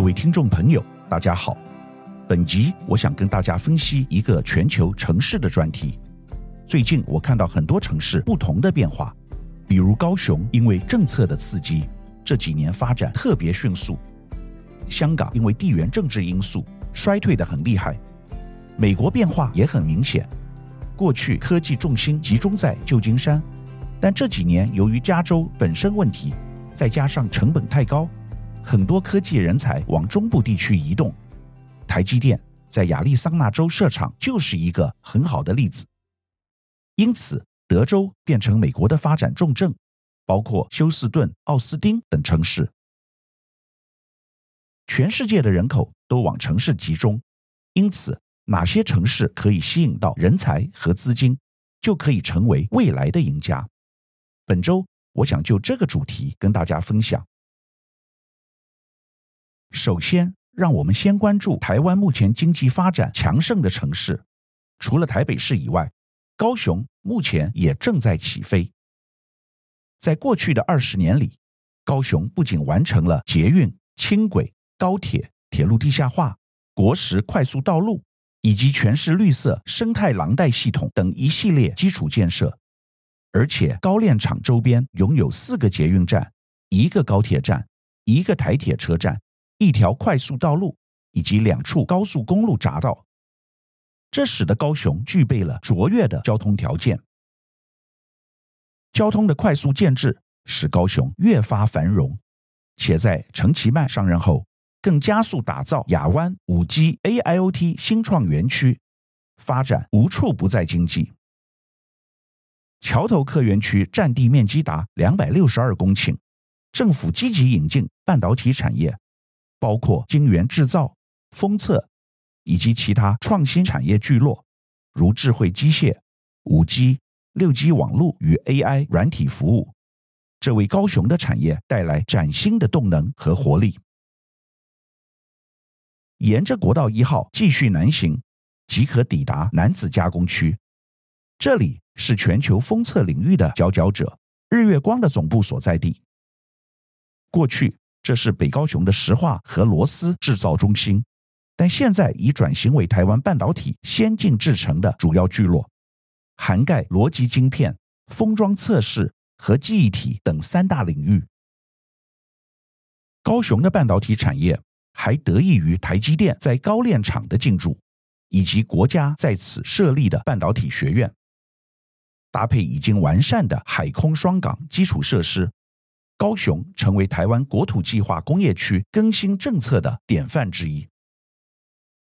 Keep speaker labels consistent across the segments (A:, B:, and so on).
A: 各位听众朋友，大家好。本集我想跟大家分析一个全球城市的专题。最近我看到很多城市不同的变化，比如高雄因为政策的刺激，这几年发展特别迅速；香港因为地缘政治因素衰退得很厉害；美国变化也很明显，过去科技重心集中在旧金山，但这几年由于加州本身问题，再加上成本太高。很多科技人才往中部地区移动，台积电在亚利桑那州设厂就是一个很好的例子。因此，德州变成美国的发展重镇，包括休斯顿、奥斯汀等城市。全世界的人口都往城市集中，因此哪些城市可以吸引到人才和资金，就可以成为未来的赢家。本周，我想就这个主题跟大家分享。首先，让我们先关注台湾目前经济发展强盛的城市。除了台北市以外，高雄目前也正在起飞。在过去的二十年里，高雄不仅完成了捷运、轻轨、高铁、铁路地下化、国十快速道路以及全市绿色生态廊带系统等一系列基础建设，而且高炼厂周边拥有四个捷运站、一个高铁站、一个台铁车站。一条快速道路以及两处高速公路匝道，这使得高雄具备了卓越的交通条件。交通的快速建制使高雄越发繁荣，且在陈其迈上任后，更加速打造亚湾五 G AIoT 新创园区，发展无处不在经济。桥头客园区占地面积达两百六十二公顷，政府积极引进半导体产业。包括晶圆制造、封测以及其他创新产业聚落，如智慧机械、五 G、六 G 网络与 AI 软体服务，这为高雄的产业带来崭新的动能和活力。沿着国道一号继续南行，即可抵达楠梓加工区，这里是全球封测领域的佼佼者，日月光的总部所在地。过去。这是北高雄的石化和螺丝制造中心，但现在已转型为台湾半导体先进制程的主要聚落，涵盖逻辑晶片、封装测试和记忆体等三大领域。高雄的半导体产业还得益于台积电在高炼厂的进驻，以及国家在此设立的半导体学院，搭配已经完善的海空双港基础设施。高雄成为台湾国土计划工业区更新政策的典范之一。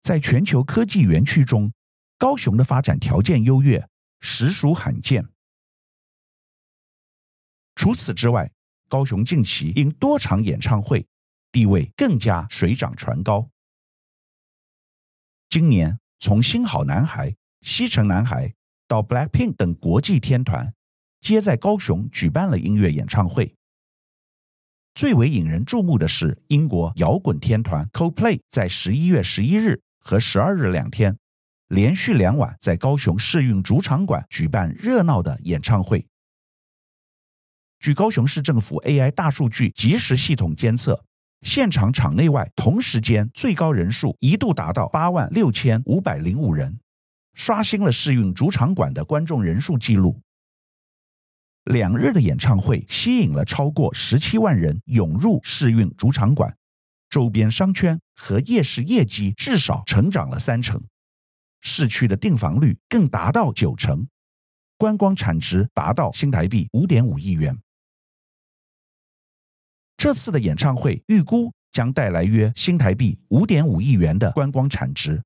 A: 在全球科技园区中，高雄的发展条件优越，实属罕见。除此之外，高雄近期因多场演唱会，地位更加水涨船高。今年，从新好男孩、西城男孩到 BLACKPINK 等国际天团，皆在高雄举办了音乐演唱会。最为引人注目的是，英国摇滚天团 Coldplay 在十一月十一日和十二日两天，连续两晚在高雄市运主场馆举办热闹的演唱会。据高雄市政府 AI 大数据即时系统监测，现场场内外同时间最高人数一度达到八万六千五百零五人，刷新了市运主场馆的观众人数纪录。两日的演唱会吸引了超过十七万人涌入世运主场馆，周边商圈和夜市业绩至少成长了三成，市区的订房率更达到九成，观光产值达到新台币五点五亿元。这次的演唱会预估将带来约新台币五点五亿元的观光产值。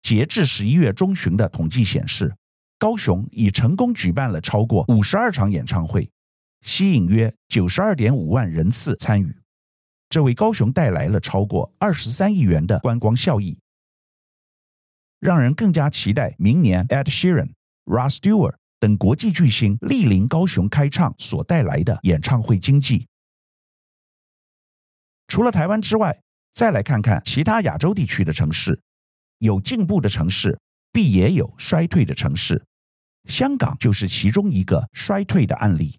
A: 截至十一月中旬的统计显示。高雄已成功举办了超过五十二场演唱会，吸引约九十二点五万人次参与，这为高雄带来了超过二十三亿元的观光效益，让人更加期待明年 Ed Sheeran、Rod Stewart 等国际巨星莅临高雄开唱所带来的演唱会经济。除了台湾之外，再来看看其他亚洲地区的城市，有进步的城市，必也有衰退的城市。香港就是其中一个衰退的案例。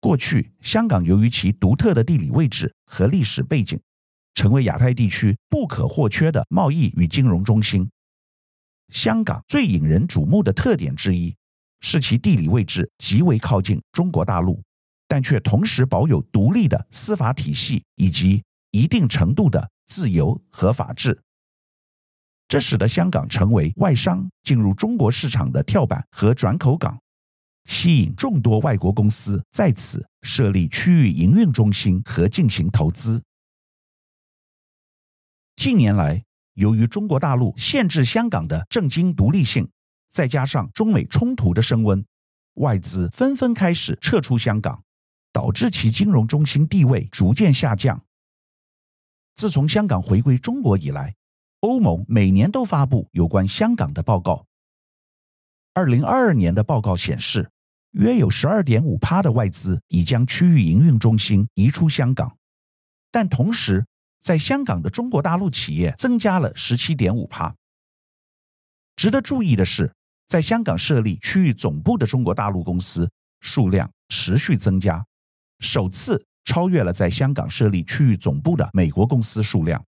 A: 过去，香港由于其独特的地理位置和历史背景，成为亚太地区不可或缺的贸易与金融中心。香港最引人瞩目的特点之一，是其地理位置极为靠近中国大陆，但却同时保有独立的司法体系以及一定程度的自由和法治。这使得香港成为外商进入中国市场的跳板和转口港。吸引众多外国公司在此设立区域营运中心和进行投资。近年来，由于中国大陆限制香港的政经独立性，再加上中美冲突的升温，外资纷纷开始撤出香港，导致其金融中心地位逐渐下降。自从香港回归中国以来，欧盟每年都发布有关香港的报告。二零二二年的报告显示，约有十二点五趴的外资已将区域营运中心移出香港，但同时，在香港的中国大陆企业增加了十七点五趴。值得注意的是，在香港设立区域总部的中国大陆公司数量持续增加，首次超越了在香港设立区域总部的美国公司数量。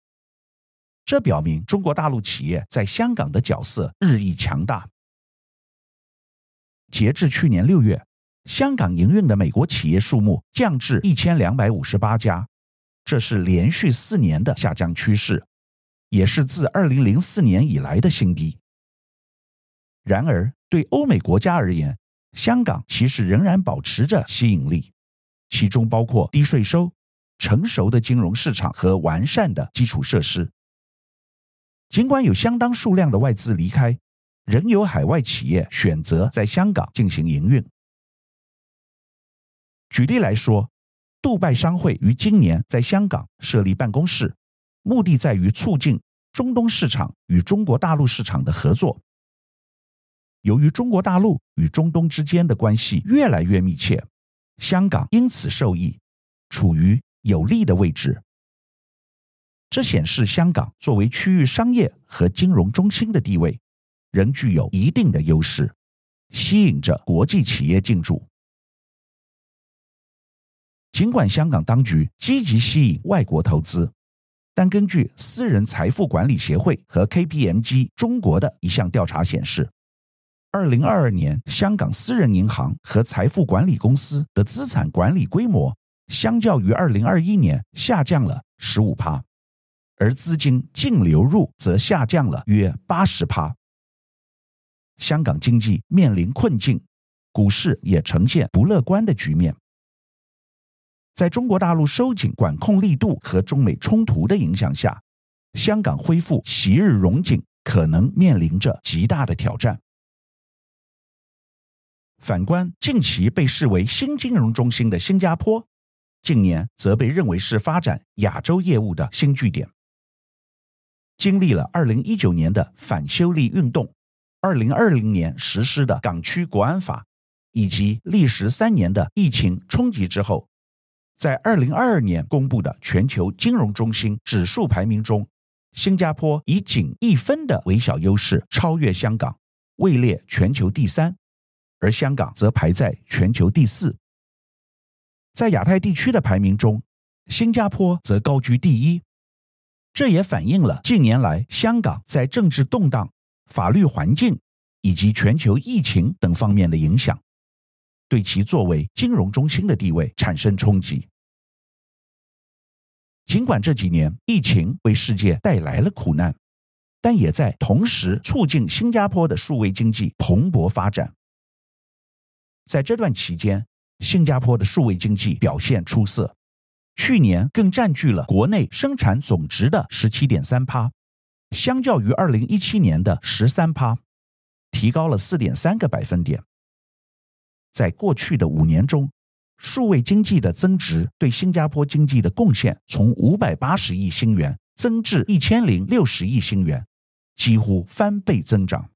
A: 这表明中国大陆企业在香港的角色日益强大。截至去年六月，香港营运的美国企业数目降至一千两百五十八家，这是连续四年的下降趋势，也是自二零零四年以来的新低。然而，对欧美国家而言，香港其实仍然保持着吸引力，其中包括低税收、成熟的金融市场和完善的基础设施。尽管有相当数量的外资离开。仍有海外企业选择在香港进行营运。举例来说，杜拜商会于今年在香港设立办公室，目的在于促进中东市场与中国大陆市场的合作。由于中国大陆与中东之间的关系越来越密切，香港因此受益，处于有利的位置。这显示香港作为区域商业和金融中心的地位。仍具有一定的优势，吸引着国际企业进驻。尽管香港当局积极吸引外国投资，但根据私人财富管理协会和 KPMG 中国的一项调查显示，二零二二年香港私人银行和财富管理公司的资产管理规模，相较于二零二一年下降了十五趴，而资金净流入则下降了约八十趴。香港经济面临困境，股市也呈现不乐观的局面。在中国大陆收紧管控力度和中美冲突的影响下，香港恢复昔日荣景可能面临着极大的挑战。反观近期被视为新金融中心的新加坡，近年则被认为是发展亚洲业务的新据点。经历了二零一九年的反修例运动。二零二零年实施的港区国安法，以及历时三年的疫情冲击之后，在二零二二年公布的全球金融中心指数排名中，新加坡以仅一分的微小优势超越香港，位列全球第三，而香港则排在全球第四。在亚太地区的排名中，新加坡则高居第一，这也反映了近年来香港在政治动荡。法律环境以及全球疫情等方面的影响，对其作为金融中心的地位产生冲击。尽管这几年疫情为世界带来了苦难，但也在同时促进新加坡的数位经济蓬勃发展。在这段期间，新加坡的数位经济表现出色，去年更占据了国内生产总值的十七点三趴。相较于二零一七年的十三趴，提高了四点三个百分点。在过去的五年中，数位经济的增值对新加坡经济的贡献从五百八十亿新元增至一千零六十亿新元，几乎翻倍增长。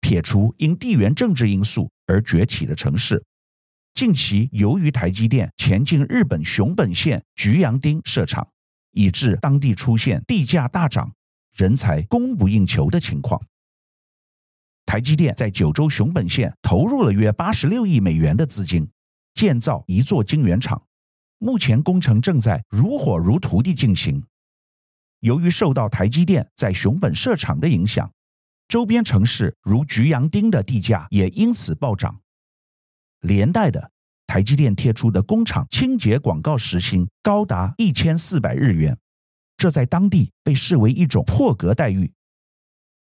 A: 撇除因地缘政治因素而崛起的城市，近期由于台积电前进日本熊本县菊阳町设厂。以致当地出现地价大涨、人才供不应求的情况。台积电在九州熊本县投入了约八十六亿美元的资金，建造一座晶圆厂，目前工程正在如火如荼地进行。由于受到台积电在熊本设厂的影响，周边城市如菊阳町的地价也因此暴涨。连带的，台积电贴出的工厂清洁广告时薪高达一千四百日元，这在当地被视为一种破格待遇。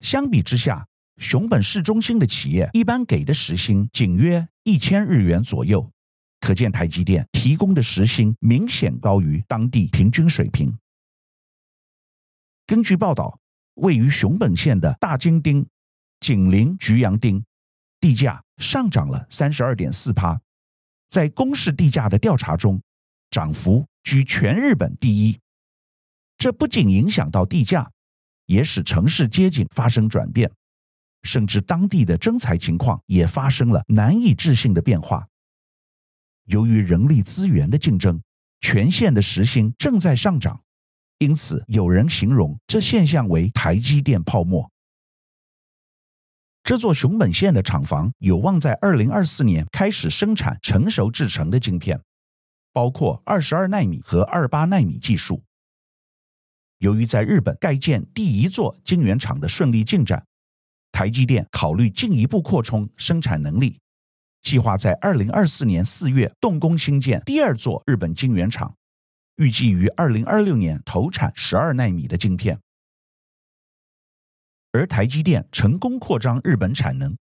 A: 相比之下，熊本市中心的企业一般给的时薪仅约一千日元左右，可见台积电提供的时薪明显高于当地平均水平。根据报道，位于熊本县的大金町紧邻菊阳町，地价上涨了三十二点四趴，在公示地价的调查中，涨幅居全日本第一。这不仅影响到地价，也使城市街景发生转变，甚至当地的征才情况也发生了难以置信的变化。由于人力资源的竞争，全县的时薪正在上涨。因此，有人形容这现象为“台积电泡沫”。这座熊本县的厂房有望在二零二四年开始生产成熟制成的晶片，包括二十二奈米和二八纳米技术。由于在日本盖建第一座晶圆厂的顺利进展，台积电考虑进一步扩充生产能力，计划在二零二四年四月动工兴建第二座日本晶圆厂。预计于二零二六年投产十二纳米的晶片，而台积电成功扩张日本产能，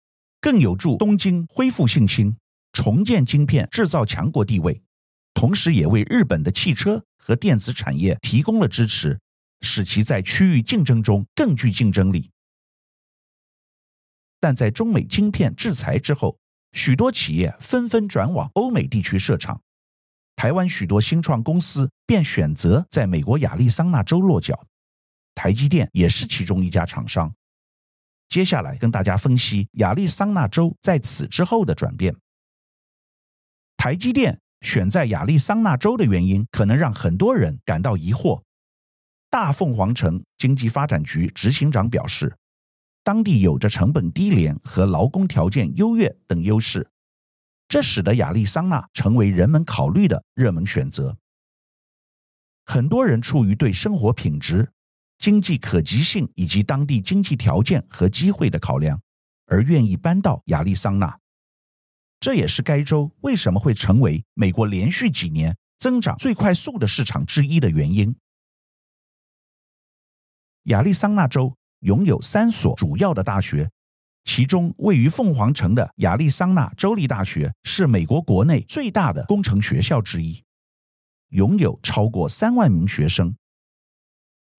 A: 更有助东京恢复信心，重建晶片制造强国地位，同时也为日本的汽车和电子产业提供了支持，使其在区域竞争中更具竞争力。但在中美晶片制裁之后，许多企业纷纷转往欧美地区设厂。台湾许多新创公司便选择在美国亚利桑那州落脚，台积电也是其中一家厂商。接下来跟大家分析亚利桑那州在此之后的转变。台积电选在亚利桑那州的原因，可能让很多人感到疑惑。大凤凰城经济发展局执行长表示，当地有着成本低廉和劳工条件优越等优势。这使得亚利桑那成为人们考虑的热门选择。很多人出于对生活品质、经济可及性以及当地经济条件和机会的考量，而愿意搬到亚利桑那。这也是该州为什么会成为美国连续几年增长最快速的市场之一的原因。亚利桑那州拥有三所主要的大学。其中位于凤凰城的亚利桑那州立大学是美国国内最大的工程学校之一，拥有超过三万名学生。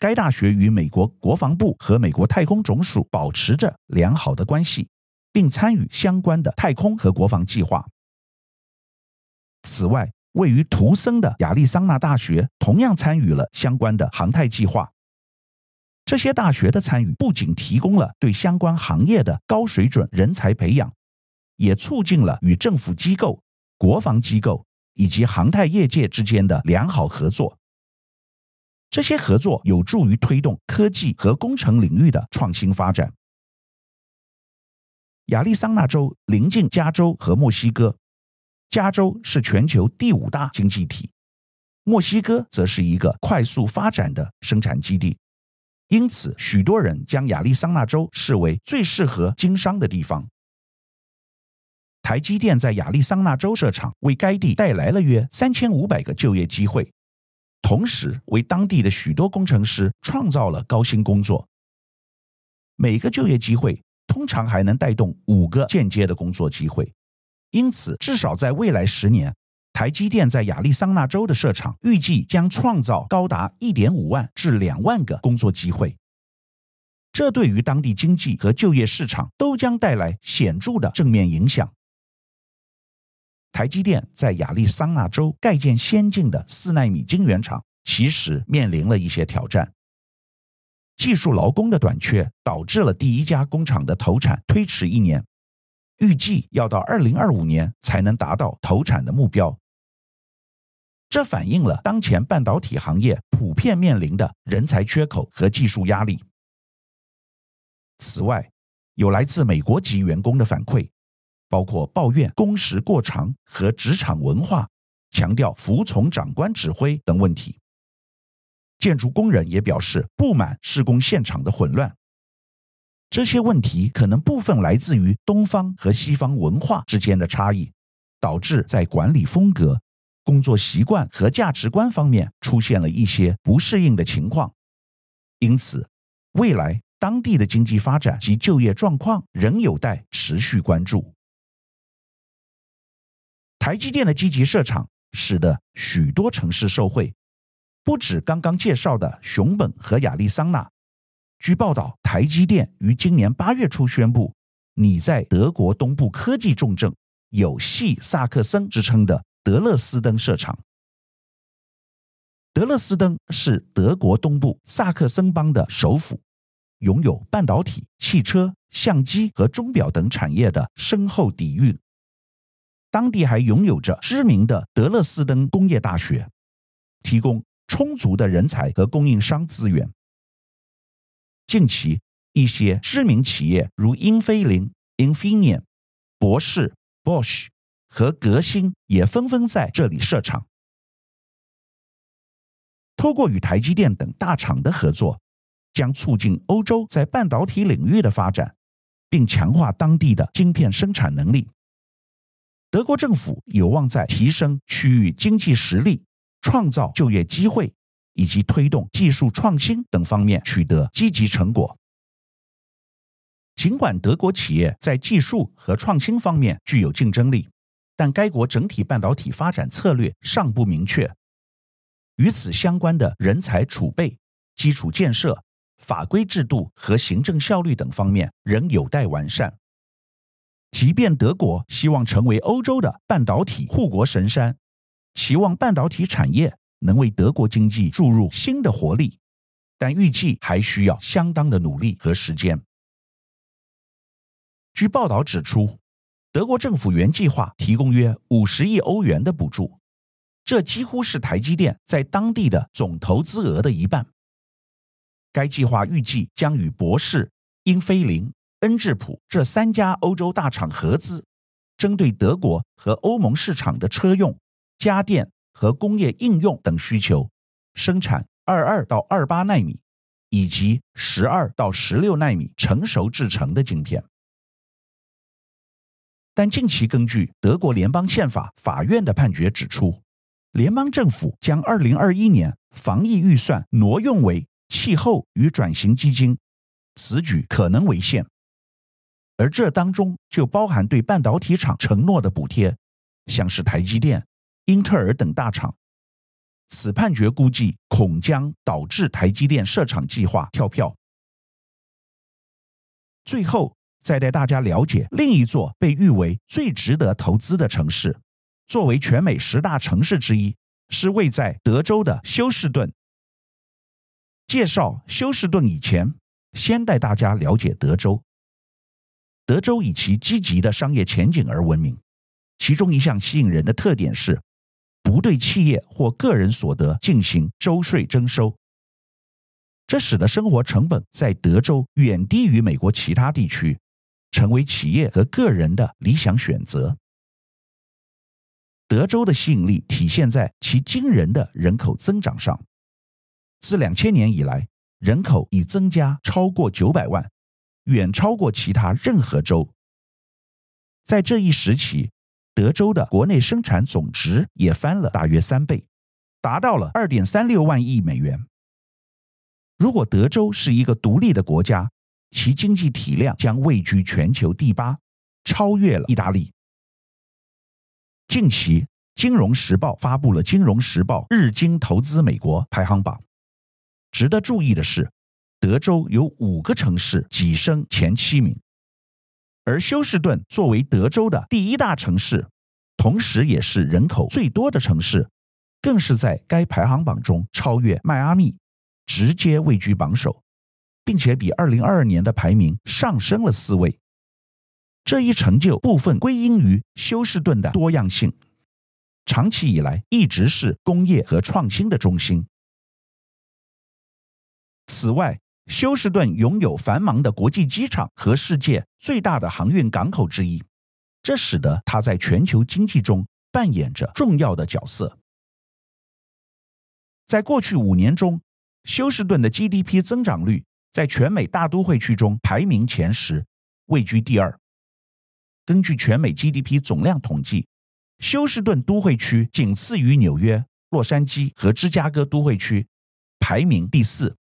A: 该大学与美国国防部和美国太空总署保持着良好的关系，并参与相关的太空和国防计划。此外，位于图森的亚利桑那大学同样参与了相关的航太计划。这些大学的参与不仅提供了对相关行业的高水准人才培养，也促进了与政府机构、国防机构以及航太业界之间的良好合作。这些合作有助于推动科技和工程领域的创新发展。亚利桑那州临近加州和墨西哥，加州是全球第五大经济体，墨西哥则是一个快速发展的生产基地。因此，许多人将亚利桑那州视为最适合经商的地方。台积电在亚利桑那州设厂，为该地带来了约三千五百个就业机会，同时为当地的许多工程师创造了高薪工作。每个就业机会通常还能带动五个间接的工作机会，因此，至少在未来十年。台积电在亚利桑那州的设厂，预计将创造高达一点五万至两万个工作机会。这对于当地经济和就业市场都将带来显著的正面影响。台积电在亚利桑那州盖建先进的四奈米晶圆厂，其实面临了一些挑战。技术劳工的短缺导致了第一家工厂的投产推迟一年，预计要到二零二五年才能达到投产的目标。这反映了当前半导体行业普遍面临的人才缺口和技术压力。此外，有来自美国籍员工的反馈，包括抱怨工时过长和职场文化，强调服从长官指挥等问题。建筑工人也表示不满施工现场的混乱。这些问题可能部分来自于东方和西方文化之间的差异，导致在管理风格、工作习惯和价值观方面出现了一些不适应的情况。因此，未来当地的经济发展及就业状况仍有待持续关注。台积电的积极设厂，使得许多城市受惠，不止刚刚介绍的熊本和亚利桑那。据报道，台积电于今年八月初宣布，拟在德国东部科技重镇、有“系萨克森”之称的德勒斯登设厂。德勒斯登是德国东部萨克森邦的首府，拥有半导体、汽车、相机和钟表等产业的深厚底蕴。当地还拥有着知名的德勒斯登工业大学，提供充足的人才和供应商资源。近期，一些知名企业如英飞凌 （Infineon）、博世 （Bosch） 和革新也纷纷在这里设厂。透过与台积电等大厂的合作，将促进欧洲在半导体领域的发展，并强化当地的晶片生产能力。德国政府有望在提升区域经济实力、创造就业机会。以及推动技术创新等方面取得积极成果。尽管德国企业在技术和创新方面具有竞争力，但该国整体半导体发展策略尚不明确，与此相关的人才储备、基础建设、法规制度和行政效率等方面仍有待完善。即便德国希望成为欧洲的半导体护国神山，期望半导体产业。能为德国经济注入新的活力，但预计还需要相当的努力和时间。据报道指出，德国政府原计划提供约五十亿欧元的补助，这几乎是台积电在当地的总投资额的一半。该计划预计将与博世、英飞凌、恩智浦这三家欧洲大厂合资，针对德国和欧盟市场的车用、家电。和工业应用等需求，生产二二到二八纳米以及十二到十六纳米成熟制成的晶片。但近期根据德国联邦宪法法院的判决指出，联邦政府将二零二一年防疫预算挪用为气候与转型基金，此举可能违宪。而这当中就包含对半导体厂承诺的补贴，像是台积电。英特尔等大厂，此判决估计恐将导致台积电设厂计划跳票。最后，再带大家了解另一座被誉为最值得投资的城市，作为全美十大城市之一，是位在德州的休士顿。介绍休士顿以前，先带大家了解德州。德州以其积极的商业前景而闻名，其中一项吸引人的特点是。不对企业或个人所得进行州税征收，这使得生活成本在德州远低于美国其他地区，成为企业和个人的理想选择。德州的吸引力体现在其惊人的人口增长上，自两千年以来，人口已增加超过九百万，远超过其他任何州。在这一时期，德州的国内生产总值也翻了大约三倍，达到了二点三六万亿美元。如果德州是一个独立的国家，其经济体量将位居全球第八，超越了意大利。近期，《金融时报》发布了《金融时报日经投资美国排行榜》。值得注意的是，德州有五个城市跻身前七名。而休士顿作为德州的第一大城市，同时也是人口最多的城市，更是在该排行榜中超越迈阿密，直接位居榜首，并且比2022年的排名上升了四位。这一成就部分归因于休士顿的多样性，长期以来一直是工业和创新的中心。此外，休斯顿拥有繁忙的国际机场和世界最大的航运港口之一，这使得它在全球经济中扮演着重要的角色。在过去五年中，休斯顿的 GDP 增长率在全美大都会区中排名前十，位居第二。根据全美 GDP 总量统计，休斯顿都会区仅次于纽约、洛杉矶和芝加哥都会区，排名第四。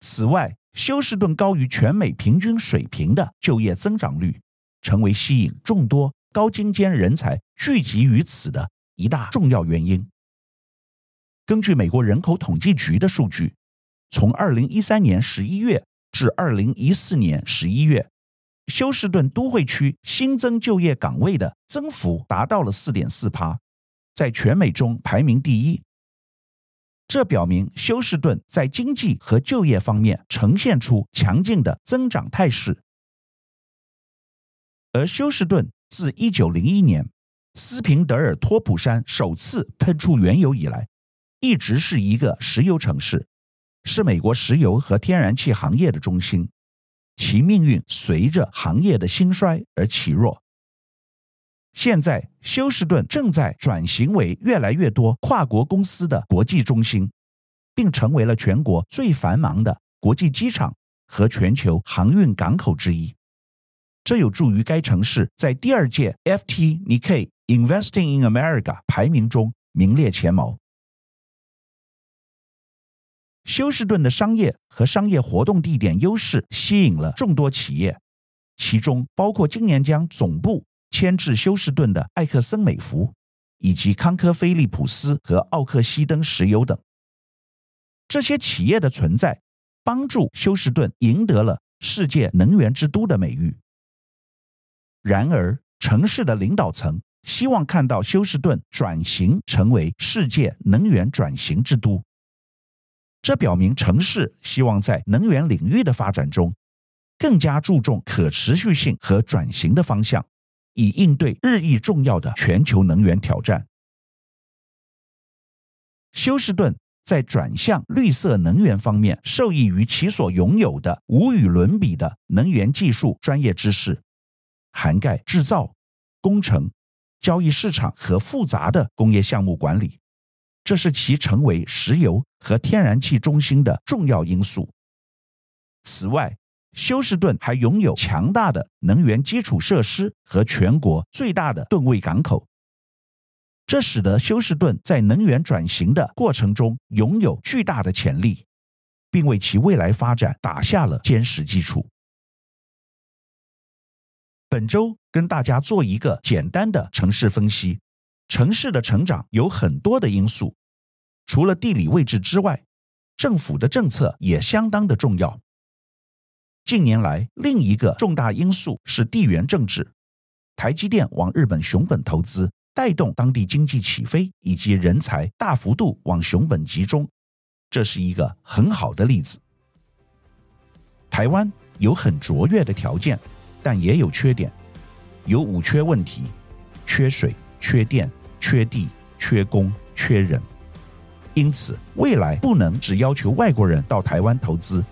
A: 此外，休斯顿高于全美平均水平的就业增长率，成为吸引众多高精尖人才聚集于此的一大重要原因。根据美国人口统计局的数据，从二零一三年十一月至二零一四年十一月，休斯顿都会区新增就业岗位的增幅达到了四点四趴，在全美中排名第一。这表明休斯顿在经济和就业方面呈现出强劲的增长态势。而休斯顿自一九零一年斯平德尔托普山首次喷出原油以来，一直是一个石油城市，是美国石油和天然气行业的中心，其命运随着行业的兴衰而起落。现在，休斯顿正在转型为越来越多跨国公司的国际中心，并成为了全国最繁忙的国际机场和全球航运港口之一。这有助于该城市在第二届 FT Nikkei Investing in America 排名中名列前茅。休斯顿的商业和商业活动地点优势吸引了众多企业，其中包括今年将总部牵制休斯顿的艾克森美孚，以及康科菲利普斯和奥克西登石油等。这些企业的存在，帮助休斯顿赢得了“世界能源之都”的美誉。然而，城市的领导层希望看到休斯顿转型成为世界能源转型之都。这表明城市希望在能源领域的发展中，更加注重可持续性和转型的方向，以应对日益重要的全球能源挑战。休斯顿在转向绿色能源方面，受益于其所拥有的无与伦比的能源技术专业知识，涵盖制造、工程、交易市场和复杂的工业项目管理。这是其成为石油和天然气中心的重要因素。此外，休斯顿还拥有强大的能源基础设施和全国最大的吨位港口，这使得休斯顿在能源转型的过程中拥有巨大的潜力，并为其未来发展打下了坚实基础。本周跟大家做一个简单的城市分析。城市的成长有很多的因素，除了地理位置之外，政府的政策也相当的重要。近年来，另一个重大因素是地缘政治。台积电往日本熊本投资，带动当地经济起飞，以及人才大幅度往熊本集中，这是一个很好的例子。台湾有很卓越的条件，但也有缺点，有五缺问题：缺水、缺电。缺地、缺工、缺人，因此未来不能只要求外国人到台湾投资，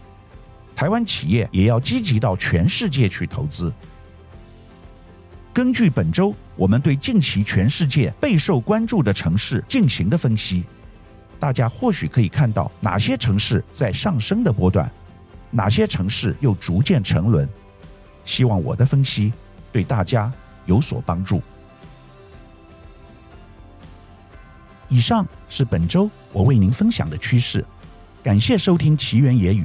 A: 台湾企业也要积极到全世界去投资。根据本周我们对近期全世界备受关注的城市进行的分析，大家或许可以看到哪些城市在上升的波段，哪些城市又逐渐沉沦。希望我的分析对大家有所帮助。以上是本周我为您分享的趋势，感谢收听奇缘野语。